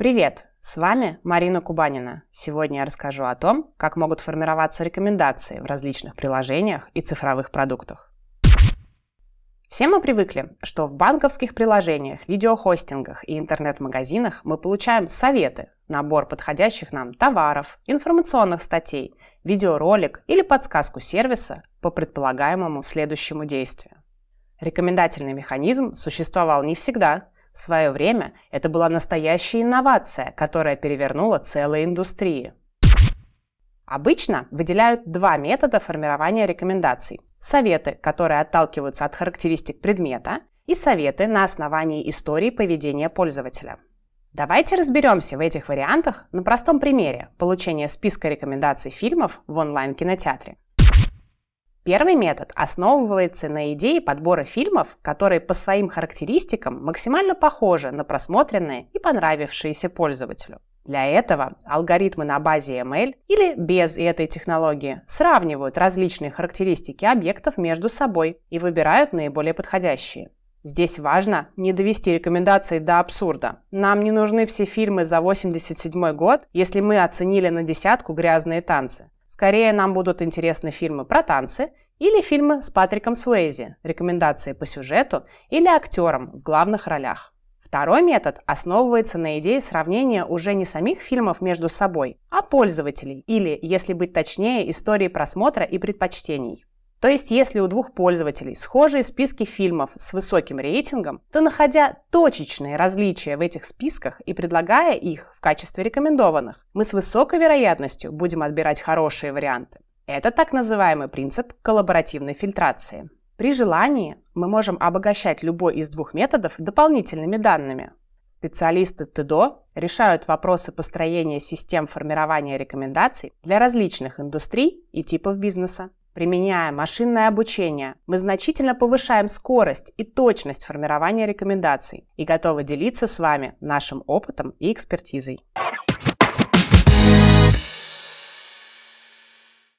Привет! С вами Марина Кубанина. Сегодня я расскажу о том, как могут формироваться рекомендации в различных приложениях и цифровых продуктах. Все мы привыкли, что в банковских приложениях, видеохостингах и интернет-магазинах мы получаем советы, набор подходящих нам товаров, информационных статей, видеоролик или подсказку сервиса по предполагаемому следующему действию. Рекомендательный механизм существовал не всегда – в свое время это была настоящая инновация, которая перевернула целые индустрии. Обычно выделяют два метода формирования рекомендаций. Советы, которые отталкиваются от характеристик предмета, и советы на основании истории поведения пользователя. Давайте разберемся в этих вариантах на простом примере получения списка рекомендаций фильмов в онлайн-кинотеатре. Первый метод основывается на идее подбора фильмов, которые по своим характеристикам максимально похожи на просмотренные и понравившиеся пользователю. Для этого алгоритмы на базе ML или без этой технологии сравнивают различные характеристики объектов между собой и выбирают наиболее подходящие. Здесь важно не довести рекомендации до абсурда. Нам не нужны все фильмы за 87 год, если мы оценили на десятку грязные танцы. Скорее нам будут интересны фильмы про танцы или фильмы с Патриком Суэйзи, рекомендации по сюжету или актерам в главных ролях. Второй метод основывается на идее сравнения уже не самих фильмов между собой, а пользователей или, если быть точнее, истории просмотра и предпочтений. То есть, если у двух пользователей схожие списки фильмов с высоким рейтингом, то находя точечные различия в этих списках и предлагая их в качестве рекомендованных, мы с высокой вероятностью будем отбирать хорошие варианты. Это так называемый принцип коллаборативной фильтрации. При желании мы можем обогащать любой из двух методов дополнительными данными. Специалисты ТДО решают вопросы построения систем формирования рекомендаций для различных индустрий и типов бизнеса. Применяя машинное обучение, мы значительно повышаем скорость и точность формирования рекомендаций и готовы делиться с вами нашим опытом и экспертизой.